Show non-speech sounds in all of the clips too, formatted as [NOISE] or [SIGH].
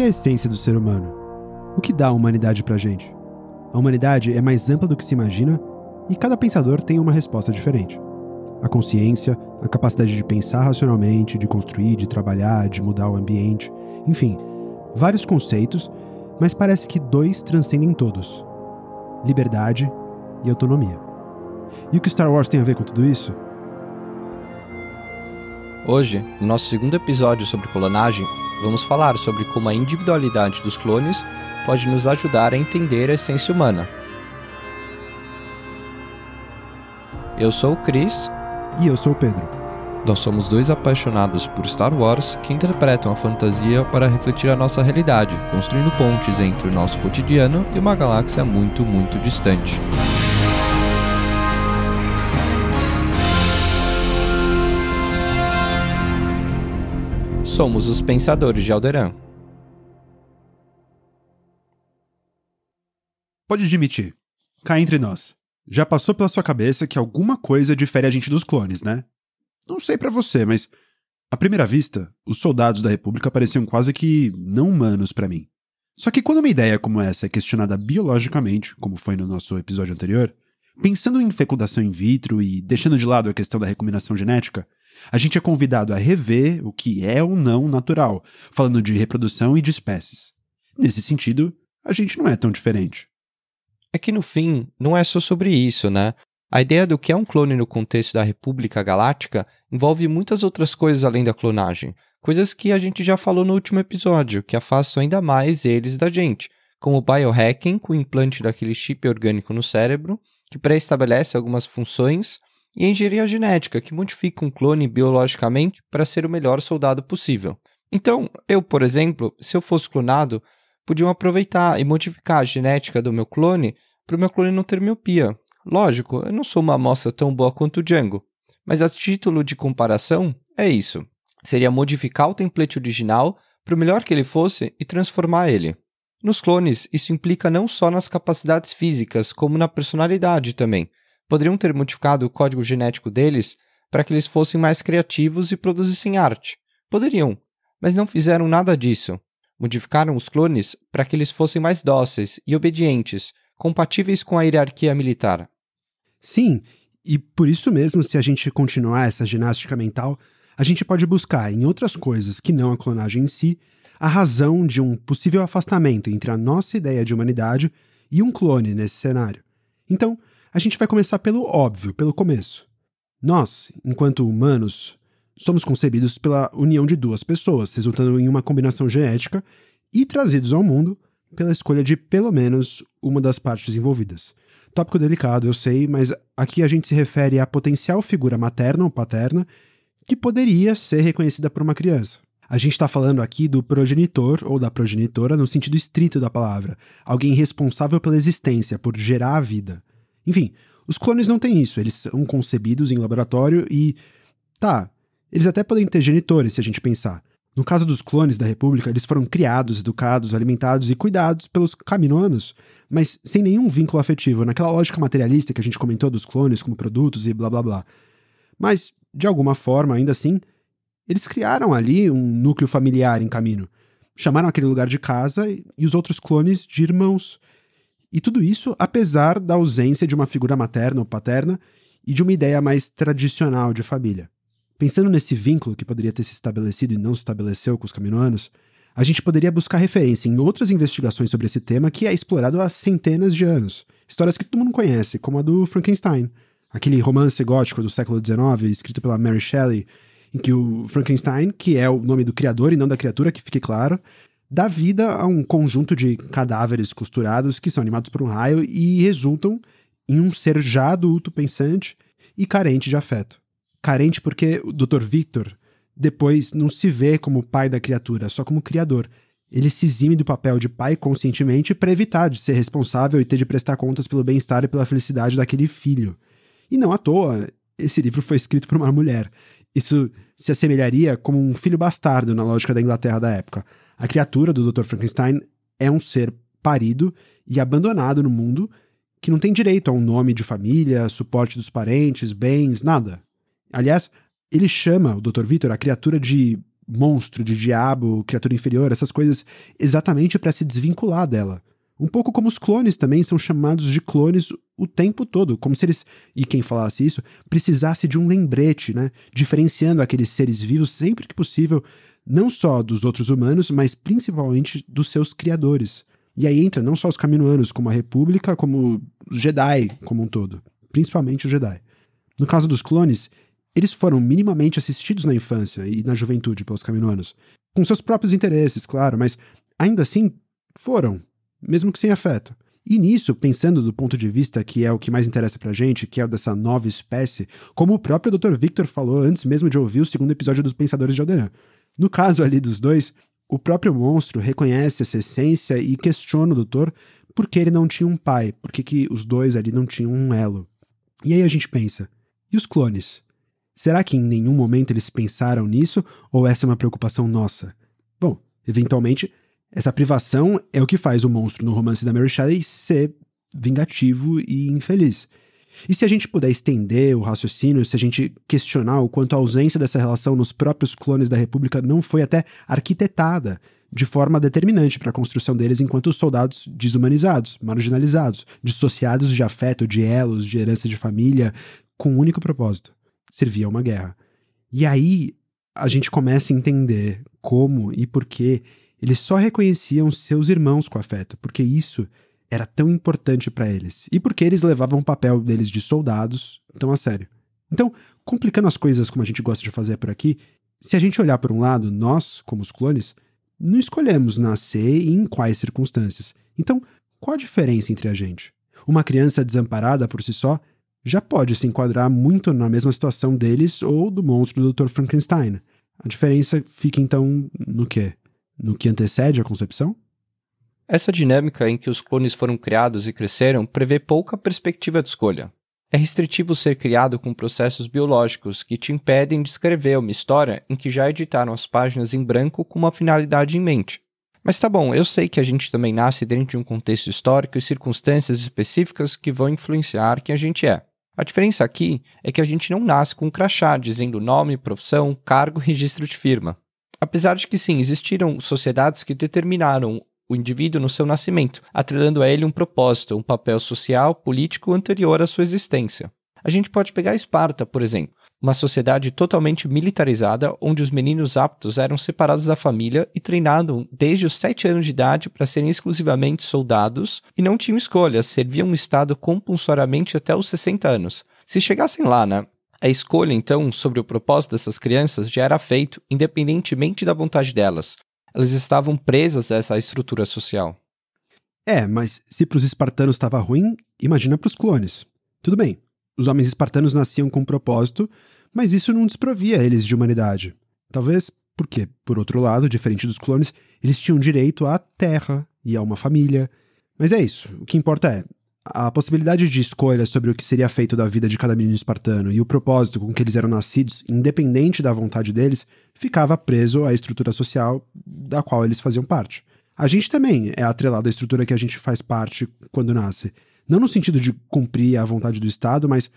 que é a essência do ser humano? O que dá a humanidade pra gente? A humanidade é mais ampla do que se imagina e cada pensador tem uma resposta diferente. A consciência, a capacidade de pensar racionalmente, de construir, de trabalhar, de mudar o ambiente, enfim, vários conceitos, mas parece que dois transcendem todos: liberdade e autonomia. E o que Star Wars tem a ver com tudo isso? Hoje, no nosso segundo episódio sobre clonagem, vamos falar sobre como a individualidade dos clones pode nos ajudar a entender a essência humana. Eu sou o Chris. E eu sou o Pedro. Nós somos dois apaixonados por Star Wars que interpretam a fantasia para refletir a nossa realidade, construindo pontes entre o nosso cotidiano e uma galáxia muito, muito distante. Somos os Pensadores de Alderan. Pode admitir, cá entre nós. Já passou pela sua cabeça que alguma coisa difere a gente dos clones, né? Não sei para você, mas à primeira vista, os soldados da República pareciam quase que não humanos para mim. Só que quando uma ideia como essa é questionada biologicamente, como foi no nosso episódio anterior, pensando em fecundação in vitro e deixando de lado a questão da recombinação genética, a gente é convidado a rever o que é ou não natural, falando de reprodução e de espécies. Nesse sentido, a gente não é tão diferente. É que no fim, não é só sobre isso, né? A ideia do que é um clone no contexto da República Galáctica envolve muitas outras coisas além da clonagem, coisas que a gente já falou no último episódio, que afastam ainda mais eles da gente, como biohacking com o implante daquele chip orgânico no cérebro, que pré-estabelece algumas funções, e engenharia genética, que modifica um clone biologicamente para ser o melhor soldado possível. Então, eu, por exemplo, se eu fosse clonado, podiam aproveitar e modificar a genética do meu clone para o meu clone não ter miopia, Lógico, eu não sou uma amostra tão boa quanto o Django, mas a título de comparação, é isso. Seria modificar o template original para o melhor que ele fosse e transformar ele. Nos clones, isso implica não só nas capacidades físicas, como na personalidade também. Poderiam ter modificado o código genético deles para que eles fossem mais criativos e produzissem arte. Poderiam, mas não fizeram nada disso. Modificaram os clones para que eles fossem mais dóceis e obedientes, compatíveis com a hierarquia militar. Sim, e por isso mesmo, se a gente continuar essa ginástica mental, a gente pode buscar em outras coisas que não a clonagem em si a razão de um possível afastamento entre a nossa ideia de humanidade e um clone nesse cenário. Então, a gente vai começar pelo óbvio, pelo começo. Nós, enquanto humanos, somos concebidos pela união de duas pessoas, resultando em uma combinação genética e trazidos ao mundo pela escolha de pelo menos uma das partes envolvidas. Tópico delicado, eu sei, mas aqui a gente se refere à potencial figura materna ou paterna que poderia ser reconhecida por uma criança. A gente está falando aqui do progenitor ou da progenitora no sentido estrito da palavra, alguém responsável pela existência, por gerar a vida. Enfim, os clones não têm isso, eles são concebidos em laboratório e. Tá, eles até podem ter genitores se a gente pensar, no caso dos clones da República, eles foram criados, educados, alimentados e cuidados pelos caminoanos, mas sem nenhum vínculo afetivo, naquela lógica materialista que a gente comentou dos clones como produtos e blá blá blá. Mas, de alguma forma, ainda assim, eles criaram ali um núcleo familiar em caminho. Chamaram aquele lugar de casa e os outros clones de irmãos. E tudo isso apesar da ausência de uma figura materna ou paterna e de uma ideia mais tradicional de família. Pensando nesse vínculo que poderia ter se estabelecido e não se estabeleceu com os caminoanos, a gente poderia buscar referência em outras investigações sobre esse tema que é explorado há centenas de anos. Histórias que todo mundo conhece, como a do Frankenstein, aquele romance gótico do século XIX, escrito pela Mary Shelley, em que o Frankenstein, que é o nome do criador e não da criatura, que fique claro, dá vida a um conjunto de cadáveres costurados que são animados por um raio e resultam em um ser já adulto, pensante e carente de afeto carente porque o Dr. Victor depois não se vê como pai da criatura, só como criador. Ele se exime do papel de pai conscientemente para evitar de ser responsável e ter de prestar contas pelo bem-estar e pela felicidade daquele filho. E não à toa, esse livro foi escrito por uma mulher. Isso se assemelharia como um filho bastardo na lógica da Inglaterra da época. A criatura do Dr. Frankenstein é um ser parido e abandonado no mundo que não tem direito a um nome de família, suporte dos parentes, bens, nada. Aliás, ele chama o Dr. Victor a criatura de monstro, de diabo, criatura inferior, essas coisas, exatamente para se desvincular dela. Um pouco como os clones também são chamados de clones o tempo todo, como se eles, e quem falasse isso, precisasse de um lembrete, né? Diferenciando aqueles seres vivos sempre que possível, não só dos outros humanos, mas principalmente dos seus criadores. E aí entra não só os caminoanos, como a República, como os Jedi como um todo, principalmente os Jedi. No caso dos clones, eles foram minimamente assistidos na infância e na juventude pelos caminoanos, com seus próprios interesses, claro, mas ainda assim foram, mesmo que sem afeto. E nisso, pensando do ponto de vista que é o que mais interessa pra gente, que é o dessa nova espécie, como o próprio Dr. Victor falou antes mesmo de ouvir o segundo episódio dos Pensadores de Alderan. No caso ali dos dois, o próprio monstro reconhece essa essência e questiona o doutor por que ele não tinha um pai, por que, que os dois ali não tinham um elo. E aí a gente pensa, e os clones? Será que em nenhum momento eles pensaram nisso ou essa é uma preocupação nossa? Bom, eventualmente essa privação é o que faz o monstro no romance da Mary Shelley ser vingativo e infeliz. E se a gente puder estender o raciocínio, se a gente questionar o quanto a ausência dessa relação nos próprios clones da República não foi até arquitetada de forma determinante para a construção deles enquanto soldados desumanizados, marginalizados, dissociados de afeto, de elos, de herança de família, com um único propósito: servir a uma guerra. E aí a gente começa a entender como e por que eles só reconheciam seus irmãos com afeto, porque isso era tão importante para eles e porque eles levavam o papel deles de soldados tão a sério. Então, complicando as coisas como a gente gosta de fazer por aqui, se a gente olhar por um lado, nós, como os clones, não escolhemos nascer e em quais circunstâncias. Então, qual a diferença entre a gente? Uma criança desamparada por si só já pode se enquadrar muito na mesma situação deles ou do monstro do Dr. Frankenstein. A diferença fica então no quê? no que antecede a concepção? Essa dinâmica em que os clones foram criados e cresceram prevê pouca perspectiva de escolha. É restritivo ser criado com processos biológicos que te impedem de escrever uma história em que já editaram as páginas em branco com uma finalidade em mente. Mas tá bom, eu sei que a gente também nasce dentro de um contexto histórico e circunstâncias específicas que vão influenciar quem a gente é. A diferença aqui é que a gente não nasce com um crachá dizendo nome, profissão, cargo registro de firma. Apesar de que sim, existiram sociedades que determinaram o indivíduo no seu nascimento, atrelando a ele um propósito, um papel social, político anterior à sua existência. A gente pode pegar Esparta, por exemplo, uma sociedade totalmente militarizada, onde os meninos aptos eram separados da família e treinados desde os 7 anos de idade para serem exclusivamente soldados e não tinham escolha, serviam um Estado compulsoriamente até os 60 anos. Se chegassem lá, né, a escolha, então, sobre o propósito dessas crianças já era feito independentemente da vontade delas. Elas estavam presas a essa estrutura social. É, mas se para os espartanos estava ruim, imagina para os clones. Tudo bem, os homens espartanos nasciam com um propósito, mas isso não desprovia eles de humanidade. Talvez porque, por outro lado, diferente dos clones, eles tinham direito à terra e a uma família. Mas é isso. O que importa é, a possibilidade de escolha sobre o que seria feito da vida de cada menino espartano e o propósito com que eles eram nascidos, independente da vontade deles, ficava preso à estrutura social da qual eles faziam parte. A gente também é atrelado à estrutura que a gente faz parte quando nasce. Não no sentido de cumprir a vontade do Estado, mas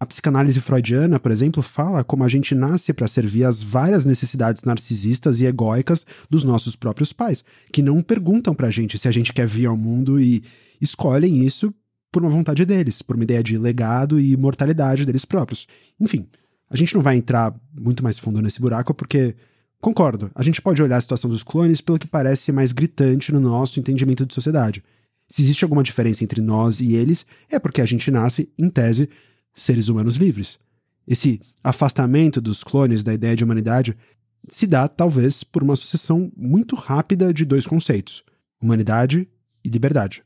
a psicanálise freudiana, por exemplo, fala como a gente nasce para servir às várias necessidades narcisistas e egóicas dos nossos próprios pais, que não perguntam para a gente se a gente quer vir ao mundo e escolhem isso por uma vontade deles, por uma ideia de legado e imortalidade deles próprios. Enfim, a gente não vai entrar muito mais fundo nesse buraco porque, concordo, a gente pode olhar a situação dos clones pelo que parece mais gritante no nosso entendimento de sociedade. Se existe alguma diferença entre nós e eles, é porque a gente nasce, em tese, seres humanos livres. Esse afastamento dos clones da ideia de humanidade se dá, talvez, por uma sucessão muito rápida de dois conceitos: humanidade e liberdade.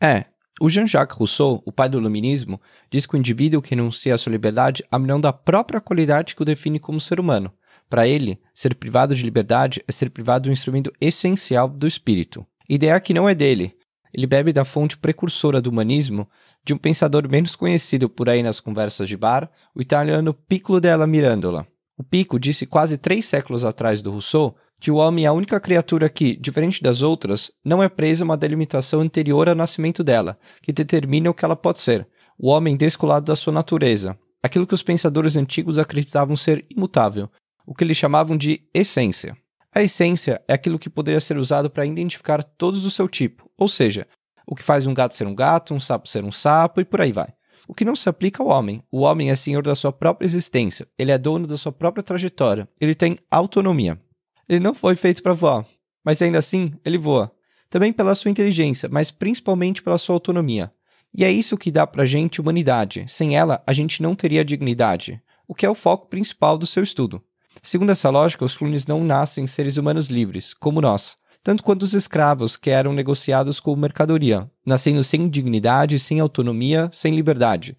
É, o Jean-Jacques Rousseau, o pai do iluminismo, diz que o indivíduo que renuncia à sua liberdade abre mão da própria qualidade que o define como ser humano. Para ele, ser privado de liberdade é ser privado do instrumento essencial do espírito. Ideia que não é dele. Ele bebe da fonte precursora do humanismo de um pensador menos conhecido por aí nas conversas de bar, o italiano Piccolo della Mirandola. O Pico disse quase três séculos atrás do Rousseau que o homem é a única criatura que, diferente das outras, não é presa a uma delimitação anterior ao nascimento dela, que determina o que ela pode ser, o homem descolado da sua natureza, aquilo que os pensadores antigos acreditavam ser imutável, o que eles chamavam de essência. A essência é aquilo que poderia ser usado para identificar todos do seu tipo, ou seja, o que faz um gato ser um gato, um sapo ser um sapo e por aí vai. O que não se aplica ao homem. O homem é senhor da sua própria existência, ele é dono da sua própria trajetória, ele tem autonomia. Ele não foi feito para voar, mas ainda assim ele voa. Também pela sua inteligência, mas principalmente pela sua autonomia. E é isso que dá pra gente humanidade. Sem ela, a gente não teria dignidade, o que é o foco principal do seu estudo. Segundo essa lógica, os clones não nascem seres humanos livres, como nós, tanto quanto os escravos que eram negociados como mercadoria, nascendo sem dignidade, sem autonomia, sem liberdade.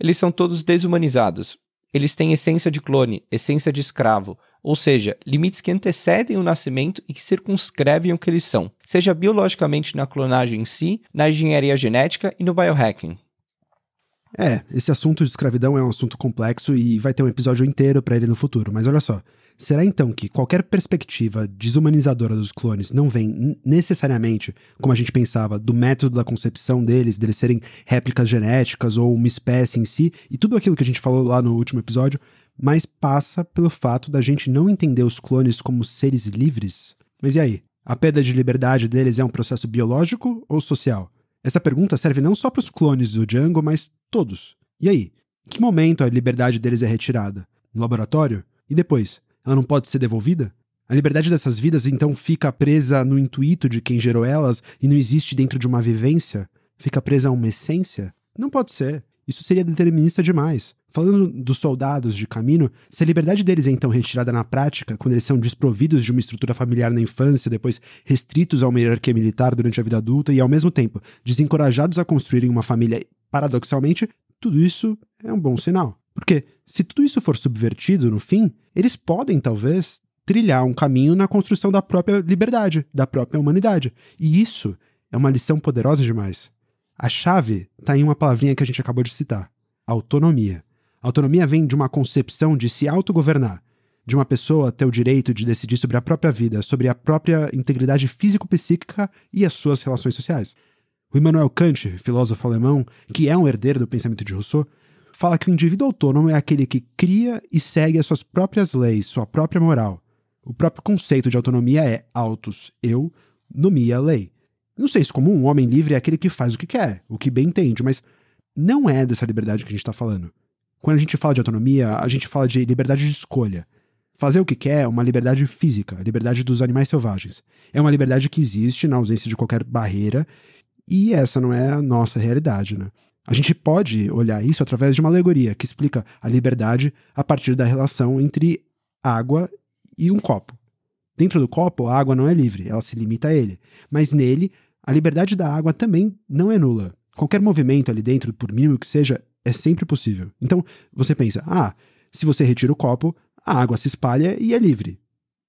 Eles são todos desumanizados. Eles têm essência de clone, essência de escravo, ou seja, limites que antecedem o nascimento e que circunscrevem o que eles são, seja biologicamente na clonagem em si, na engenharia genética e no biohacking. É, esse assunto de escravidão é um assunto complexo e vai ter um episódio inteiro para ele no futuro, mas olha só. Será então que qualquer perspectiva desumanizadora dos clones não vem necessariamente, como a gente pensava, do método da concepção deles, deles serem réplicas genéticas ou uma espécie em si, e tudo aquilo que a gente falou lá no último episódio, mas passa pelo fato da gente não entender os clones como seres livres? Mas e aí? A perda de liberdade deles é um processo biológico ou social? Essa pergunta serve não só para os clones do Django, mas todos. E aí? Em que momento a liberdade deles é retirada? No laboratório? E depois? Ela não pode ser devolvida? A liberdade dessas vidas então fica presa no intuito de quem gerou elas e não existe dentro de uma vivência? Fica presa a uma essência? Não pode ser. Isso seria determinista demais. Falando dos soldados de caminho, se a liberdade deles é então retirada na prática, quando eles são desprovidos de uma estrutura familiar na infância, depois restritos a uma hierarquia militar durante a vida adulta e, ao mesmo tempo, desencorajados a construírem uma família, paradoxalmente, tudo isso é um bom sinal. Porque, se tudo isso for subvertido no fim, eles podem, talvez, trilhar um caminho na construção da própria liberdade, da própria humanidade. E isso é uma lição poderosa demais. A chave está em uma palavrinha que a gente acabou de citar: autonomia. Autonomia vem de uma concepção de se autogovernar, de uma pessoa ter o direito de decidir sobre a própria vida, sobre a própria integridade físico-psíquica e as suas relações sociais. O Immanuel Kant, filósofo alemão, que é um herdeiro do pensamento de Rousseau, fala que o indivíduo autônomo é aquele que cria e segue as suas próprias leis, sua própria moral. O próprio conceito de autonomia é autos, eu, nomia, lei. Não sei se como um homem livre é aquele que faz o que quer, o que bem entende, mas não é dessa liberdade que a gente está falando. Quando a gente fala de autonomia, a gente fala de liberdade de escolha. Fazer o que quer é uma liberdade física, a liberdade dos animais selvagens. É uma liberdade que existe na ausência de qualquer barreira, e essa não é a nossa realidade, né? A gente pode olhar isso através de uma alegoria que explica a liberdade a partir da relação entre água e um copo. Dentro do copo, a água não é livre, ela se limita a ele. Mas nele, a liberdade da água também não é nula. Qualquer movimento ali dentro, por mínimo que seja, é sempre possível. Então, você pensa, ah, se você retira o copo, a água se espalha e é livre.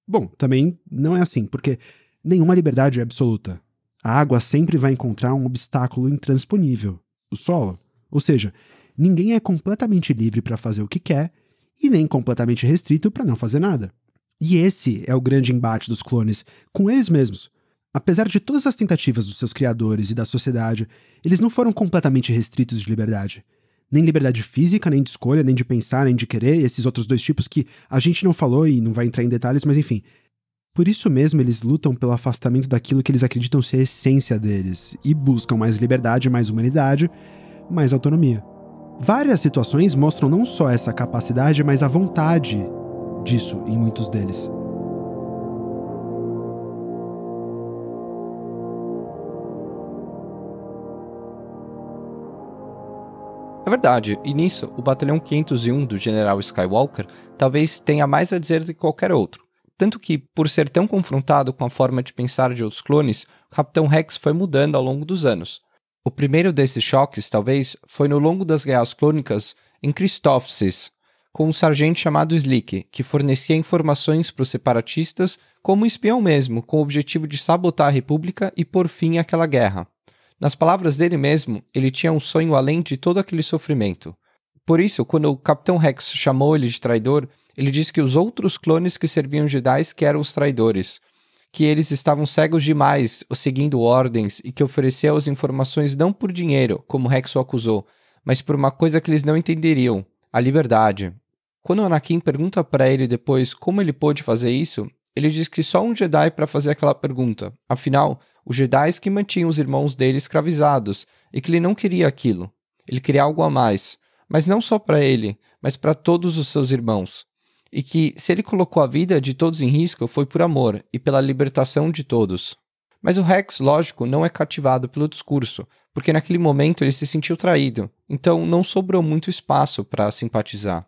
Bom, também não é assim, porque nenhuma liberdade é absoluta. A água sempre vai encontrar um obstáculo intransponível, o solo. Ou seja, ninguém é completamente livre para fazer o que quer e nem completamente restrito para não fazer nada. E esse é o grande embate dos clones com eles mesmos. Apesar de todas as tentativas dos seus criadores e da sociedade, eles não foram completamente restritos de liberdade nem liberdade física, nem de escolha, nem de pensar, nem de querer, esses outros dois tipos que a gente não falou e não vai entrar em detalhes, mas enfim. Por isso mesmo eles lutam pelo afastamento daquilo que eles acreditam ser a essência deles e buscam mais liberdade, mais humanidade, mais autonomia. Várias situações mostram não só essa capacidade, mas a vontade disso em muitos deles. É verdade, e nisso, o Batalhão 501 do General Skywalker talvez tenha mais a dizer do que qualquer outro. Tanto que, por ser tão confrontado com a forma de pensar de outros clones, o Capitão Rex foi mudando ao longo dos anos. O primeiro desses choques, talvez, foi no longo das guerras clônicas em Christophsis, com um sargento chamado Slick, que fornecia informações para os separatistas como um espião mesmo, com o objetivo de sabotar a República e pôr fim àquela guerra. Nas palavras dele mesmo, ele tinha um sonho além de todo aquele sofrimento. Por isso, quando o Capitão Rex chamou ele de traidor, ele disse que os outros clones que serviam Jedi que eram os traidores, que eles estavam cegos demais, seguindo ordens e que ofereciam as informações não por dinheiro, como Rex o acusou, mas por uma coisa que eles não entenderiam: a liberdade. Quando Anakin pergunta para ele depois como ele pôde fazer isso, ele diz que só um Jedi para fazer aquela pergunta. Afinal, os Jedi que mantinham os irmãos dele escravizados e que ele não queria aquilo. Ele queria algo a mais, mas não só para ele, mas para todos os seus irmãos. E que, se ele colocou a vida de todos em risco, foi por amor e pela libertação de todos. Mas o Rex, lógico, não é cativado pelo discurso, porque naquele momento ele se sentiu traído, então não sobrou muito espaço para simpatizar.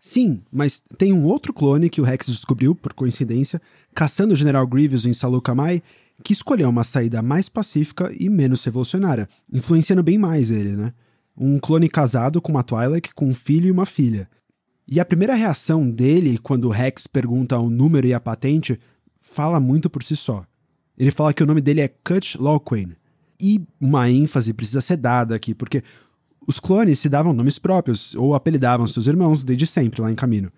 Sim, mas tem um outro clone que o Rex descobriu, por coincidência, caçando o General Grievous em Salukamai, que escolheu uma saída mais pacífica e menos revolucionária, influenciando bem mais ele, né? Um clone casado com uma Twi'lek com um filho e uma filha. E a primeira reação dele quando o Rex pergunta o número e a patente fala muito por si só. Ele fala que o nome dele é Kutch Lawquane. E uma ênfase precisa ser dada aqui, porque os clones se davam nomes próprios ou apelidavam seus irmãos desde sempre lá em Camino.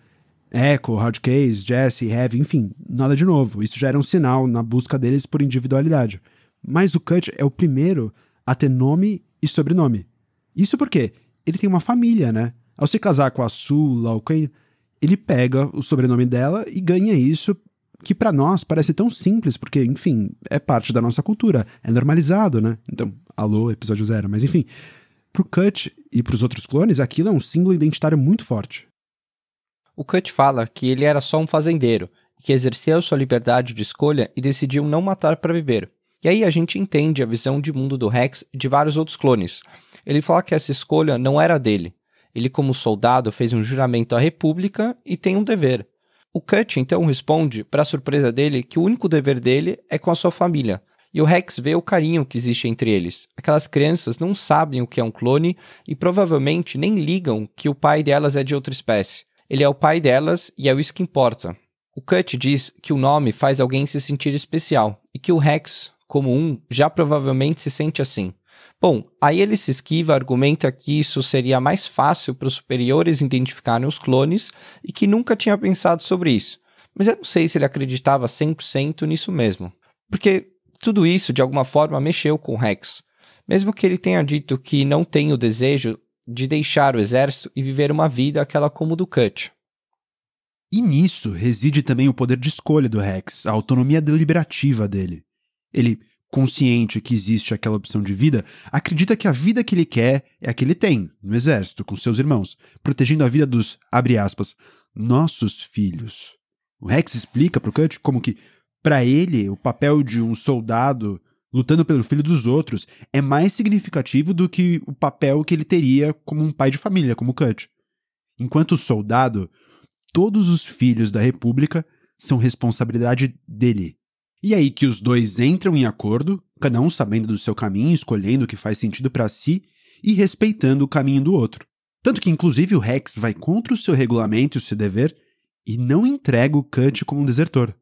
Echo, Hardcase, Jesse, Heavy, enfim, nada de novo. Isso já era um sinal na busca deles por individualidade. Mas o Kutch é o primeiro a ter nome e sobrenome. Isso porque ele tem uma família, né? Ao se casar com a Sue Lauquen, ele pega o sobrenome dela e ganha isso que para nós parece tão simples, porque, enfim, é parte da nossa cultura, é normalizado, né? Então, alô, episódio zero, mas enfim. Pro Kutch e pros outros clones, aquilo é um símbolo identitário muito forte. O Cut fala que ele era só um fazendeiro, que exerceu sua liberdade de escolha e decidiu não matar para viver. E aí a gente entende a visão de mundo do Rex e de vários outros clones. Ele fala que essa escolha não era dele. Ele, como soldado, fez um juramento à República e tem um dever. O Cut então responde, para surpresa dele, que o único dever dele é com a sua família. E o Rex vê o carinho que existe entre eles. Aquelas crianças não sabem o que é um clone e provavelmente nem ligam que o pai delas é de outra espécie. Ele é o pai delas e é isso que importa. O Cut diz que o nome faz alguém se sentir especial e que o Rex, como um, já provavelmente se sente assim. Bom, aí ele se esquiva, argumenta que isso seria mais fácil para os superiores identificarem os clones e que nunca tinha pensado sobre isso. Mas eu não sei se ele acreditava 100% nisso mesmo. Porque tudo isso, de alguma forma, mexeu com o Rex. Mesmo que ele tenha dito que não tem o desejo de deixar o exército e viver uma vida aquela como do Cut. E nisso reside também o poder de escolha do Rex, a autonomia deliberativa dele. Ele, consciente que existe aquela opção de vida, acredita que a vida que ele quer é a que ele tem, no exército, com seus irmãos, protegendo a vida dos, abre aspas, nossos filhos. O Rex explica pro Cut como que, para ele, o papel de um soldado lutando pelo filho dos outros, é mais significativo do que o papel que ele teria como um pai de família, como Cut. Enquanto soldado, todos os filhos da República são responsabilidade dele. E aí que os dois entram em acordo, cada um sabendo do seu caminho, escolhendo o que faz sentido para si e respeitando o caminho do outro. Tanto que, inclusive, o Rex vai contra o seu regulamento e o seu dever e não entrega o Cut como um desertor.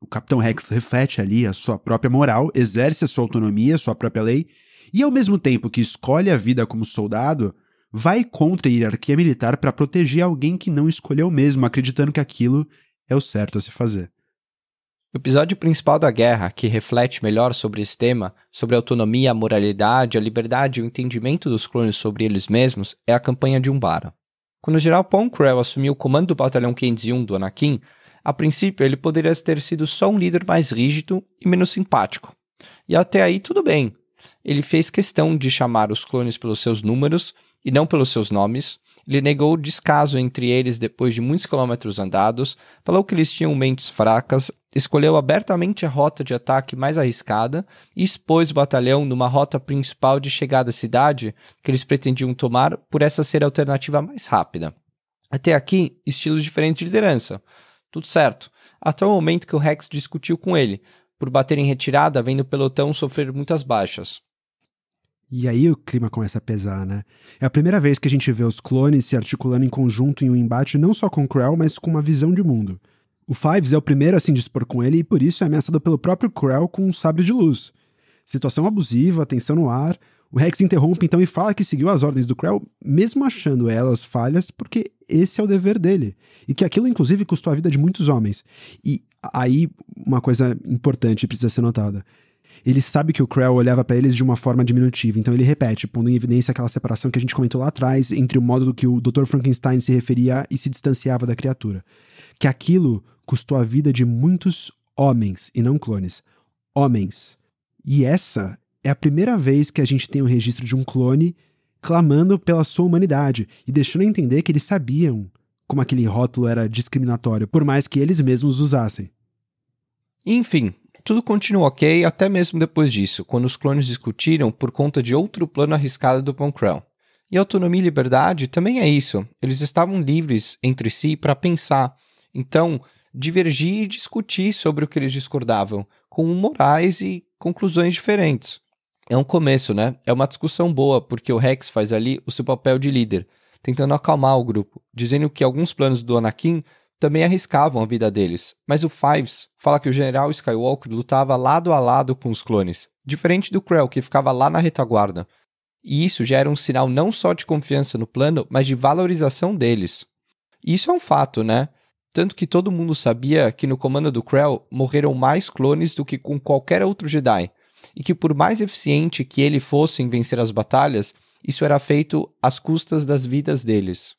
O Capitão Rex reflete ali a sua própria moral, exerce a sua autonomia, sua própria lei, e ao mesmo tempo que escolhe a vida como soldado, vai contra a hierarquia militar para proteger alguém que não escolheu mesmo, acreditando que aquilo é o certo a se fazer. O episódio principal da guerra, que reflete melhor sobre esse tema, sobre a autonomia, a moralidade, a liberdade e o entendimento dos clones sobre eles mesmos, é a campanha de Umbara. Quando o General Poncrell assumiu o comando do Batalhão 501 do Anakin, a princípio, ele poderia ter sido só um líder mais rígido e menos simpático. E até aí tudo bem. Ele fez questão de chamar os clones pelos seus números e não pelos seus nomes. Ele negou o descaso entre eles depois de muitos quilômetros andados, falou que eles tinham mentes fracas, escolheu abertamente a rota de ataque mais arriscada e expôs o batalhão numa rota principal de chegada à cidade que eles pretendiam tomar por essa ser a alternativa mais rápida. Até aqui, estilos diferentes de liderança tudo certo. Até o momento que o Rex discutiu com ele, por bater em retirada, vendo o pelotão sofrer muitas baixas. E aí o clima começa a pesar, né? É a primeira vez que a gente vê os clones se articulando em conjunto em um embate não só com Krell, mas com uma visão de mundo. O Fives é o primeiro a se dispor com ele e por isso é ameaçado pelo próprio Krell com um sabre de luz. Situação abusiva, tensão no ar, o Rex interrompe então e fala que seguiu as ordens do Krell, mesmo achando elas falhas, porque esse é o dever dele. E que aquilo, inclusive, custou a vida de muitos homens. E aí, uma coisa importante precisa ser notada. Ele sabe que o Krell olhava para eles de uma forma diminutiva, então ele repete, pondo em evidência aquela separação que a gente comentou lá atrás entre o modo do que o Dr. Frankenstein se referia e se distanciava da criatura. Que aquilo custou a vida de muitos homens e não clones. Homens. E essa é a primeira vez que a gente tem o registro de um clone clamando pela sua humanidade e deixando entender que eles sabiam como aquele rótulo era discriminatório, por mais que eles mesmos usassem. Enfim, tudo continuou ok até mesmo depois disso, quando os clones discutiram por conta de outro plano arriscado do Pancrell. E autonomia e liberdade também é isso. Eles estavam livres entre si para pensar. Então, divergir e discutir sobre o que eles discordavam, com morais e conclusões diferentes. É um começo, né? É uma discussão boa, porque o Rex faz ali o seu papel de líder, tentando acalmar o grupo, dizendo que alguns planos do Anakin também arriscavam a vida deles. Mas o Fives fala que o general Skywalker lutava lado a lado com os clones, diferente do Krell, que ficava lá na retaguarda. E isso já era um sinal não só de confiança no plano, mas de valorização deles. E isso é um fato, né? Tanto que todo mundo sabia que no comando do Krell morreram mais clones do que com qualquer outro Jedi, e que por mais eficiente que ele fosse em vencer as batalhas, isso era feito às custas das vidas deles.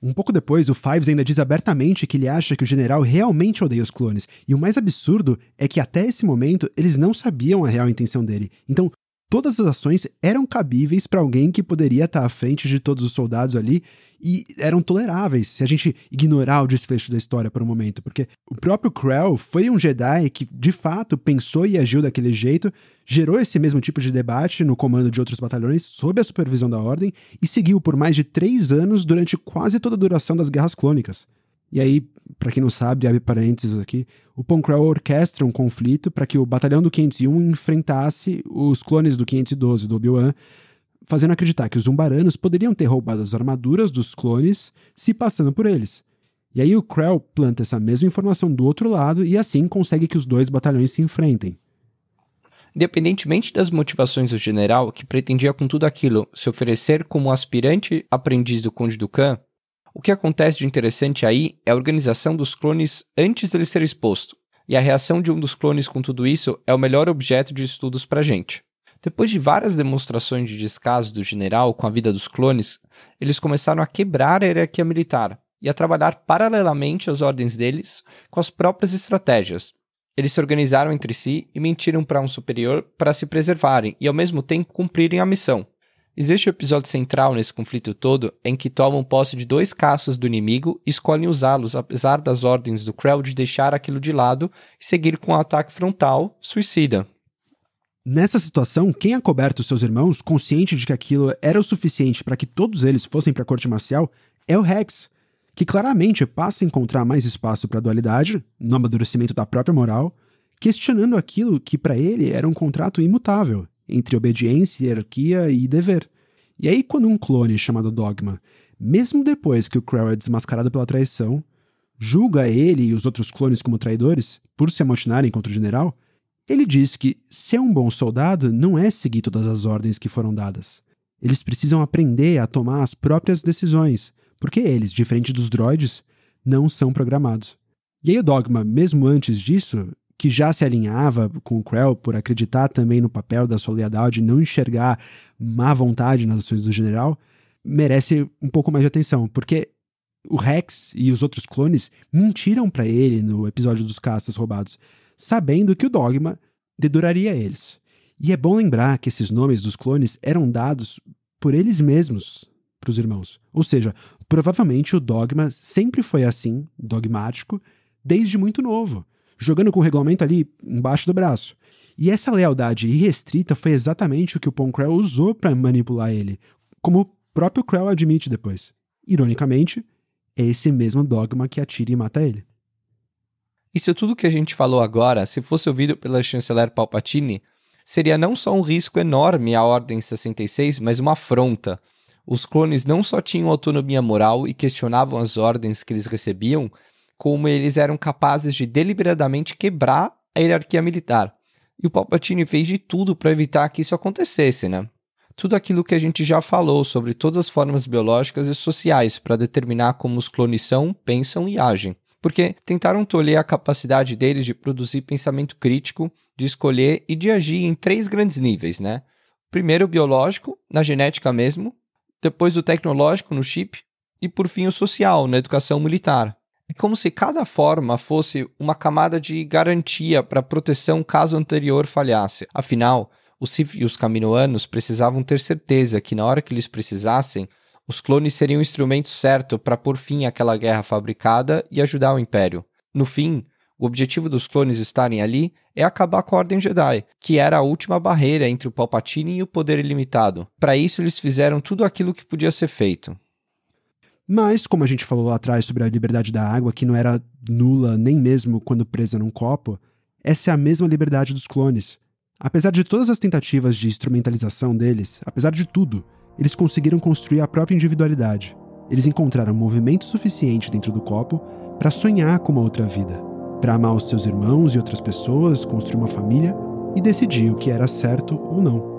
Um pouco depois, o Fives ainda diz abertamente que ele acha que o general realmente odeia os clones, e o mais absurdo é que até esse momento eles não sabiam a real intenção dele. Então, todas as ações eram cabíveis para alguém que poderia estar à frente de todos os soldados ali e eram toleráveis se a gente ignorar o desfecho da história por um momento, porque o próprio Krell foi um Jedi que de fato pensou e agiu daquele jeito, gerou esse mesmo tipo de debate no comando de outros batalhões sob a supervisão da Ordem e seguiu por mais de três anos durante quase toda a duração das Guerras Clônicas. E aí, para quem não sabe, abre parênteses aqui, o Pancrell orquestra um conflito para que o batalhão do 501 enfrentasse os clones do 512 do Obi-Wan fazendo acreditar que os Umbaranos poderiam ter roubado as armaduras dos clones se passando por eles. E aí o Krell planta essa mesma informação do outro lado e assim consegue que os dois batalhões se enfrentem. Independentemente das motivações do general, que pretendia com tudo aquilo se oferecer como aspirante aprendiz do Conde Ducan, o que acontece de interessante aí é a organização dos clones antes dele ser exposto, e a reação de um dos clones com tudo isso é o melhor objeto de estudos pra gente. Depois de várias demonstrações de descaso do general com a vida dos clones, eles começaram a quebrar a hierarquia militar e a trabalhar paralelamente às ordens deles com as próprias estratégias. Eles se organizaram entre si e mentiram para um superior para se preservarem e ao mesmo tempo cumprirem a missão. Existe o um episódio central nesse conflito todo em que tomam posse de dois caças do inimigo e escolhem usá-los apesar das ordens do Krell de deixar aquilo de lado e seguir com um ataque frontal suicida. Nessa situação, quem acoberta os seus irmãos, consciente de que aquilo era o suficiente para que todos eles fossem para a corte marcial, é o Rex, que claramente passa a encontrar mais espaço para a dualidade, no amadurecimento da própria moral, questionando aquilo que para ele era um contrato imutável entre obediência, hierarquia e dever. E aí, quando um clone chamado Dogma, mesmo depois que o Krell é desmascarado pela traição, julga ele e os outros clones como traidores por se amotinarem contra o general, ele diz que ser um bom soldado não é seguir todas as ordens que foram dadas. Eles precisam aprender a tomar as próprias decisões, porque eles, diferente dos droids, não são programados. E aí o Dogma, mesmo antes disso, que já se alinhava com o Krell por acreditar também no papel da sua lealdade e não enxergar má vontade nas ações do general, merece um pouco mais de atenção, porque o Rex e os outros clones mentiram para ele no episódio dos caças roubados sabendo que o dogma deduraria eles. E é bom lembrar que esses nomes dos clones eram dados por eles mesmos para os irmãos. Ou seja, provavelmente o dogma sempre foi assim, dogmático, desde muito novo, jogando com o regulamento ali embaixo do braço. E essa lealdade irrestrita foi exatamente o que o Pon Krell usou para manipular ele, como o próprio Krell admite depois. Ironicamente, é esse mesmo dogma que atira e mata ele. Isso tudo que a gente falou agora, se fosse ouvido pela chanceler Palpatine, seria não só um risco enorme à Ordem 66, mas uma afronta. Os clones não só tinham autonomia moral e questionavam as ordens que eles recebiam, como eles eram capazes de deliberadamente quebrar a hierarquia militar. E o Palpatine fez de tudo para evitar que isso acontecesse, né? Tudo aquilo que a gente já falou sobre todas as formas biológicas e sociais para determinar como os clones são, pensam e agem porque tentaram tolher a capacidade deles de produzir pensamento crítico de escolher e de agir em três grandes níveis, né? Primeiro o biológico, na genética mesmo, depois o tecnológico, no chip, e por fim o social, na educação militar. É como se cada forma fosse uma camada de garantia para proteção caso anterior falhasse. Afinal, os Sith e os Caminoanos precisavam ter certeza que na hora que eles precisassem, os clones seriam o instrumento certo para pôr fim àquela guerra fabricada e ajudar o Império. No fim, o objetivo dos clones estarem ali é acabar com a Ordem Jedi, que era a última barreira entre o Palpatine e o poder ilimitado. Para isso, eles fizeram tudo aquilo que podia ser feito. Mas, como a gente falou lá atrás sobre a liberdade da água, que não era nula nem mesmo quando presa num copo, essa é a mesma liberdade dos clones. Apesar de todas as tentativas de instrumentalização deles, apesar de tudo, eles conseguiram construir a própria individualidade. Eles encontraram movimento suficiente dentro do copo para sonhar com uma outra vida para amar os seus irmãos e outras pessoas, construir uma família e decidir o que era certo ou não.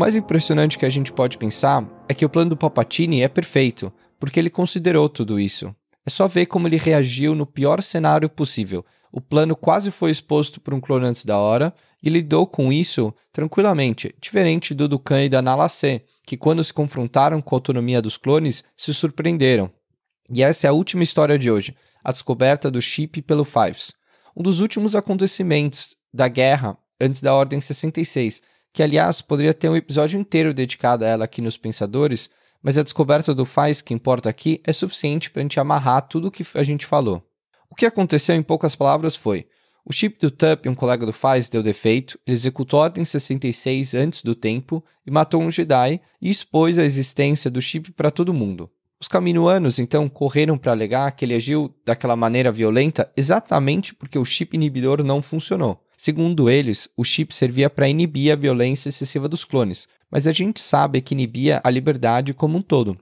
Mais impressionante que a gente pode pensar é que o plano do Palpatine é perfeito, porque ele considerou tudo isso. É só ver como ele reagiu no pior cenário possível. O plano quase foi exposto por um clone antes da hora e lidou com isso tranquilamente, diferente do Dukan e da Nala C, que, quando se confrontaram com a autonomia dos clones, se surpreenderam. E essa é a última história de hoje, a descoberta do chip pelo Fives. Um dos últimos acontecimentos da guerra antes da Ordem 66, que aliás poderia ter um episódio inteiro dedicado a ela aqui nos Pensadores, mas a descoberta do Fives que importa aqui é suficiente para a gente amarrar tudo o que a gente falou. O que aconteceu em poucas palavras foi: o chip do Tup, um colega do Faz, deu defeito, ele executou a Ordem 66 antes do tempo e matou um Jedi e expôs a existência do chip para todo mundo. Os caminoanos então correram para alegar que ele agiu daquela maneira violenta exatamente porque o chip inibidor não funcionou. Segundo eles, o chip servia para inibir a violência excessiva dos clones, mas a gente sabe que inibia a liberdade como um todo.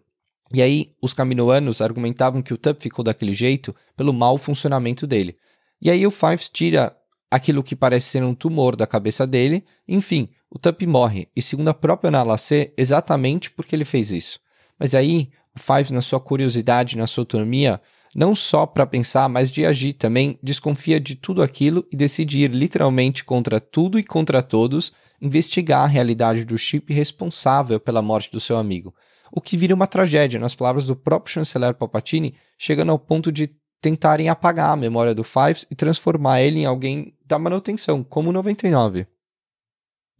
E aí, os caminoanos argumentavam que o Tup ficou daquele jeito pelo mau funcionamento dele. E aí o Fives tira aquilo que parece ser um tumor da cabeça dele, enfim, o Tup morre, e segundo a própria Nalacê, exatamente porque ele fez isso. Mas aí, o Fives, na sua curiosidade, na sua autonomia, não só para pensar, mas de agir também, desconfia de tudo aquilo e decide ir literalmente contra tudo e contra todos, investigar a realidade do chip responsável pela morte do seu amigo. O que vira uma tragédia, nas palavras do próprio chanceler Palpatine, chegando ao ponto de tentarem apagar a memória do Fives e transformar ele em alguém da manutenção, como o 99.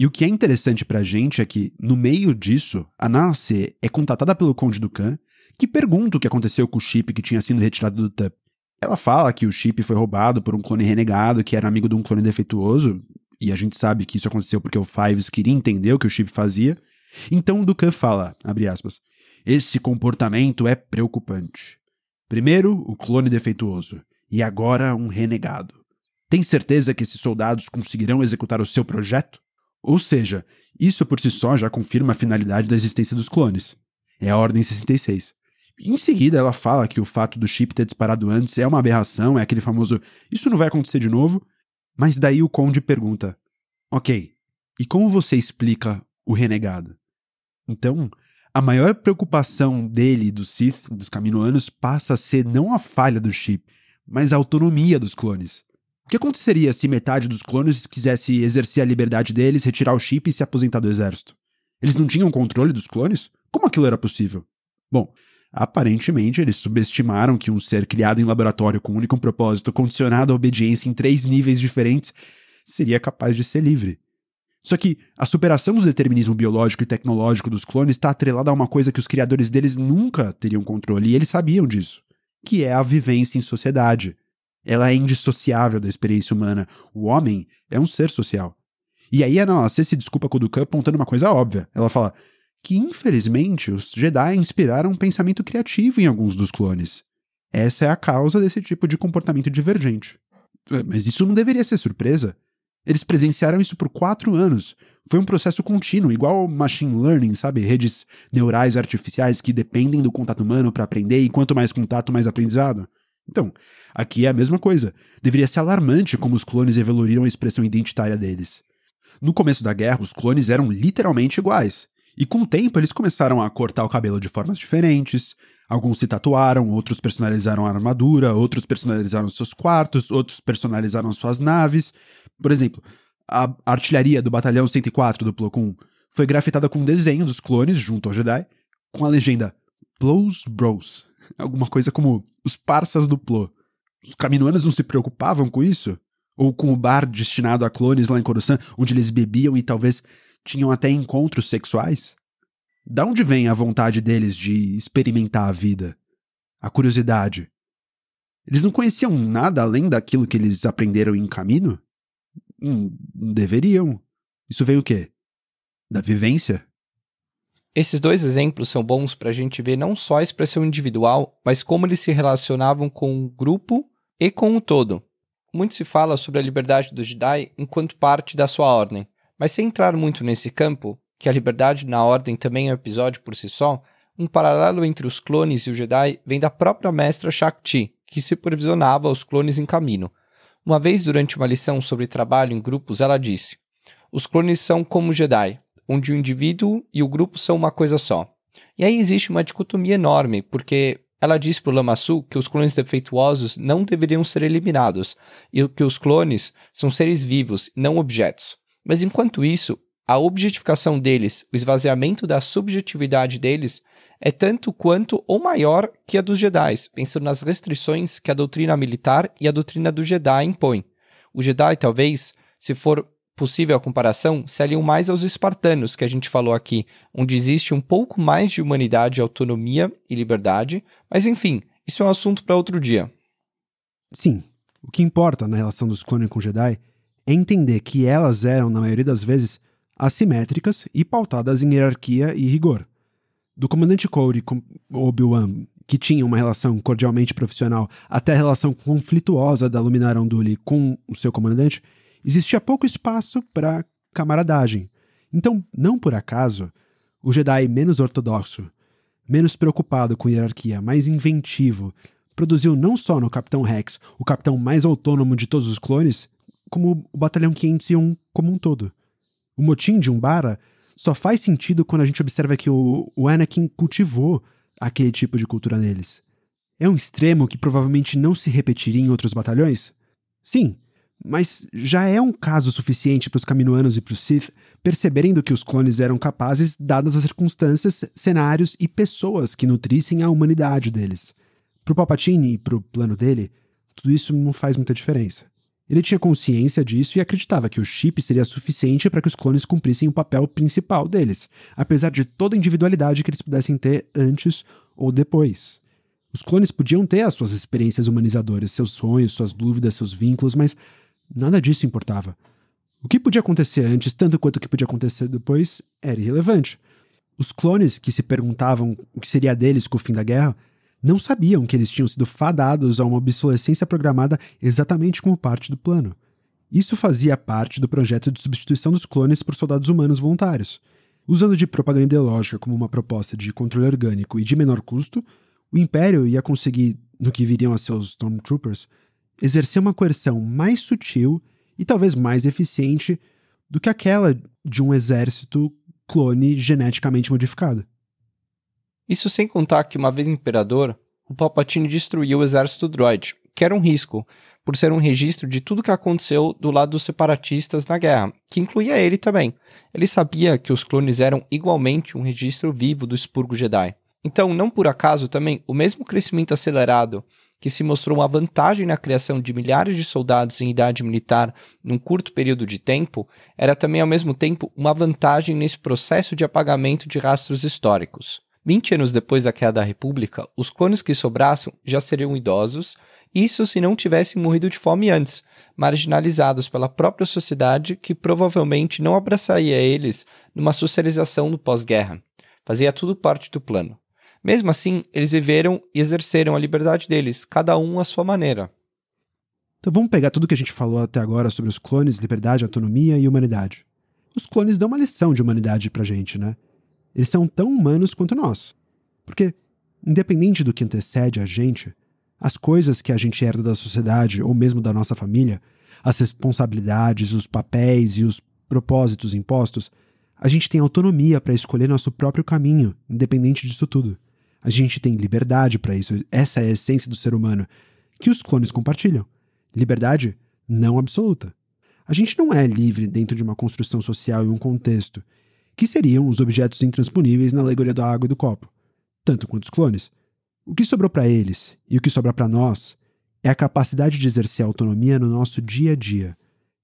E o que é interessante pra gente é que, no meio disso, a Nancy é contatada pelo Conde Ducan, que pergunta o que aconteceu com o chip que tinha sido retirado do TUP. Ela fala que o chip foi roubado por um clone renegado que era amigo de um clone defeituoso, e a gente sabe que isso aconteceu porque o Fives queria entender o que o chip fazia. Então o Ducan fala, abre aspas, esse comportamento é preocupante. Primeiro, o clone defeituoso, e agora um renegado. Tem certeza que esses soldados conseguirão executar o seu projeto? Ou seja, isso por si só já confirma a finalidade da existência dos clones. É a Ordem 66. Em seguida, ela fala que o fato do chip ter disparado antes é uma aberração, é aquele famoso isso não vai acontecer de novo. Mas daí o Conde pergunta: Ok, e como você explica o renegado? Então, a maior preocupação dele, do Sith, dos Caminoanos, passa a ser não a falha do chip, mas a autonomia dos clones. O que aconteceria se metade dos clones quisesse exercer a liberdade deles, retirar o chip e se aposentar do exército? Eles não tinham controle dos clones? Como aquilo era possível? Bom, aparentemente eles subestimaram que um ser criado em laboratório com um único propósito, condicionado à obediência em três níveis diferentes, seria capaz de ser livre. Só que a superação do determinismo biológico e tecnológico dos clones está atrelada a uma coisa que os criadores deles nunca teriam controle, e eles sabiam disso, que é a vivência em sociedade. Ela é indissociável da experiência humana. O homem é um ser social. E aí a Nalacê se desculpa com o Dukan apontando uma coisa óbvia. Ela fala que, infelizmente, os Jedi inspiraram um pensamento criativo em alguns dos clones. Essa é a causa desse tipo de comportamento divergente. Mas isso não deveria ser surpresa. Eles presenciaram isso por quatro anos. Foi um processo contínuo, igual machine learning, sabe? Redes neurais artificiais que dependem do contato humano para aprender e quanto mais contato, mais aprendizado. Então, aqui é a mesma coisa. Deveria ser alarmante como os clones evoluíram a expressão identitária deles. No começo da guerra, os clones eram literalmente iguais. E com o tempo, eles começaram a cortar o cabelo de formas diferentes. Alguns se tatuaram, outros personalizaram a armadura, outros personalizaram seus quartos, outros personalizaram suas naves. Por exemplo, a artilharia do Batalhão 104 do Plo Koon foi grafitada com um desenho dos clones junto ao Jedi, com a legenda Plo's Bros. [LAUGHS] Alguma coisa como os parças do Plo. Os caminoanos não se preocupavam com isso? Ou com o bar destinado a clones lá em Coruscant, onde eles bebiam e talvez tinham até encontros sexuais? Da onde vem a vontade deles de experimentar a vida? A curiosidade? Eles não conheciam nada além daquilo que eles aprenderam em caminho? Hum, deveriam. Isso vem o quê? Da vivência? Esses dois exemplos são bons para a gente ver não só a expressão individual, mas como eles se relacionavam com o grupo e com o todo. Muito se fala sobre a liberdade do Jedi enquanto parte da sua ordem, mas sem entrar muito nesse campo, que a liberdade na ordem também é um episódio por si só, um paralelo entre os clones e o Jedi vem da própria mestra Shakti, que supervisionava os clones em caminho. Uma vez durante uma lição sobre trabalho em grupos, ela disse: Os clones são como Jedi, onde o indivíduo e o grupo são uma coisa só. E aí existe uma dicotomia enorme, porque ela diz para o Lamassu que os clones defeituosos não deveriam ser eliminados e que os clones são seres vivos, não objetos. Mas enquanto isso, a objetificação deles, o esvaziamento da subjetividade deles, é tanto quanto ou maior que a dos Jedi, pensando nas restrições que a doutrina militar e a doutrina do Jedi impõem. O Jedi, talvez, se for possível a comparação, se aliam mais aos espartanos que a gente falou aqui, onde existe um pouco mais de humanidade, autonomia e liberdade, mas enfim, isso é um assunto para outro dia. Sim, o que importa na relação dos clones com Jedi é entender que elas eram, na maioria das vezes, assimétricas e pautadas em hierarquia e rigor. Do comandante Cody com Obi-Wan, que tinha uma relação cordialmente profissional, até a relação conflituosa da Luminara Unduli com o seu comandante, existia pouco espaço para camaradagem. Então, não por acaso, o Jedi menos ortodoxo, menos preocupado com hierarquia, mais inventivo, produziu não só no Capitão Rex o capitão mais autônomo de todos os clones, como o Batalhão 501 como um todo. O motim de Umbara só faz sentido quando a gente observa que o, o Anakin cultivou aquele tipo de cultura neles. É um extremo que provavelmente não se repetiria em outros batalhões? Sim, mas já é um caso suficiente para os Caminoanos e para os Sith perceberem do que os clones eram capazes, dadas as circunstâncias, cenários e pessoas que nutrissem a humanidade deles. Para o Palpatine e para o plano dele, tudo isso não faz muita diferença. Ele tinha consciência disso e acreditava que o chip seria suficiente para que os clones cumprissem o papel principal deles, apesar de toda a individualidade que eles pudessem ter antes ou depois. Os clones podiam ter as suas experiências humanizadoras, seus sonhos, suas dúvidas, seus vínculos, mas Nada disso importava. O que podia acontecer antes, tanto quanto o que podia acontecer depois, era irrelevante. Os clones que se perguntavam o que seria deles com o fim da guerra não sabiam que eles tinham sido fadados a uma obsolescência programada exatamente como parte do plano. Isso fazia parte do projeto de substituição dos clones por soldados humanos voluntários. Usando de propaganda ideológica como uma proposta de controle orgânico e de menor custo, o Império ia conseguir, no que viriam a seus Stormtroopers, exercer uma coerção mais sutil e talvez mais eficiente do que aquela de um exército clone geneticamente modificado. Isso sem contar que, uma vez imperador, o Palpatine destruiu o exército droid, que era um risco, por ser um registro de tudo que aconteceu do lado dos separatistas na guerra, que incluía ele também. Ele sabia que os clones eram igualmente um registro vivo do expurgo Jedi. Então, não por acaso também, o mesmo crescimento acelerado que se mostrou uma vantagem na criação de milhares de soldados em idade militar num curto período de tempo, era também ao mesmo tempo uma vantagem nesse processo de apagamento de rastros históricos. 20 anos depois da queda da República, os clones que sobrassem já seriam idosos, isso se não tivessem morrido de fome antes, marginalizados pela própria sociedade que provavelmente não abraçaria eles numa socialização no pós-guerra. Fazia tudo parte do plano. Mesmo assim, eles viveram e exerceram a liberdade deles, cada um à sua maneira. Então vamos pegar tudo que a gente falou até agora sobre os clones, liberdade, autonomia e humanidade. Os clones dão uma lição de humanidade pra gente, né? Eles são tão humanos quanto nós. Porque, independente do que antecede a gente, as coisas que a gente herda da sociedade ou mesmo da nossa família, as responsabilidades, os papéis e os propósitos impostos, A gente tem autonomia para escolher nosso próprio caminho, independente disso tudo. A gente tem liberdade para isso. Essa é a essência do ser humano, que os clones compartilham. Liberdade não absoluta. A gente não é livre dentro de uma construção social e um contexto, que seriam os objetos intransponíveis na alegoria da água e do copo, tanto quanto os clones. O que sobrou para eles e o que sobra para nós é a capacidade de exercer autonomia no nosso dia a dia.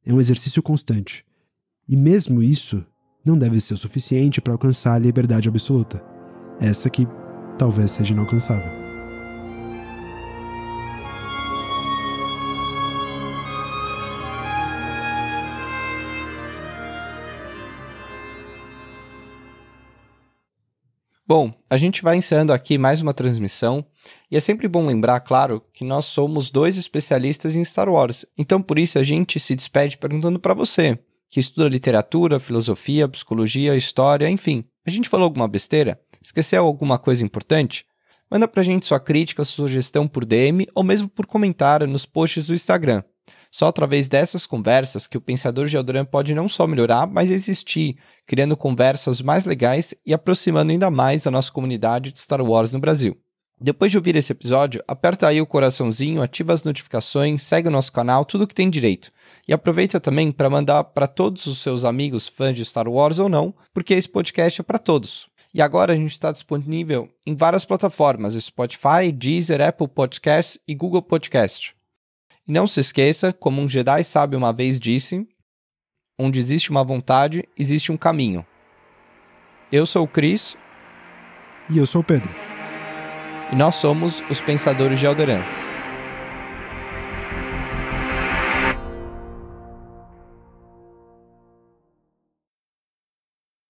É um exercício constante. E mesmo isso não deve ser o suficiente para alcançar a liberdade absoluta. Essa que talvez seja inalcançável. Bom, a gente vai encerrando aqui mais uma transmissão, e é sempre bom lembrar, claro, que nós somos dois especialistas em Star Wars. Então, por isso, a gente se despede perguntando para você, que estuda literatura, filosofia, psicologia, história, enfim. A gente falou alguma besteira? Esqueceu alguma coisa importante? Manda pra gente sua crítica, sua sugestão por DM ou mesmo por comentário nos posts do Instagram. Só através dessas conversas que o pensador de Alderan pode não só melhorar, mas existir, criando conversas mais legais e aproximando ainda mais a nossa comunidade de Star Wars no Brasil. Depois de ouvir esse episódio, aperta aí o coraçãozinho, ativa as notificações, segue o nosso canal, tudo que tem direito. E aproveita também para mandar para todos os seus amigos fãs de Star Wars ou não, porque esse podcast é para todos. E agora a gente está disponível em várias plataformas: Spotify, Deezer, Apple Podcast e Google Podcast. E não se esqueça, como um Jedi sábio uma vez disse, onde existe uma vontade, existe um caminho. Eu sou o Cris. E eu sou o Pedro. E nós somos os Pensadores de Alderan.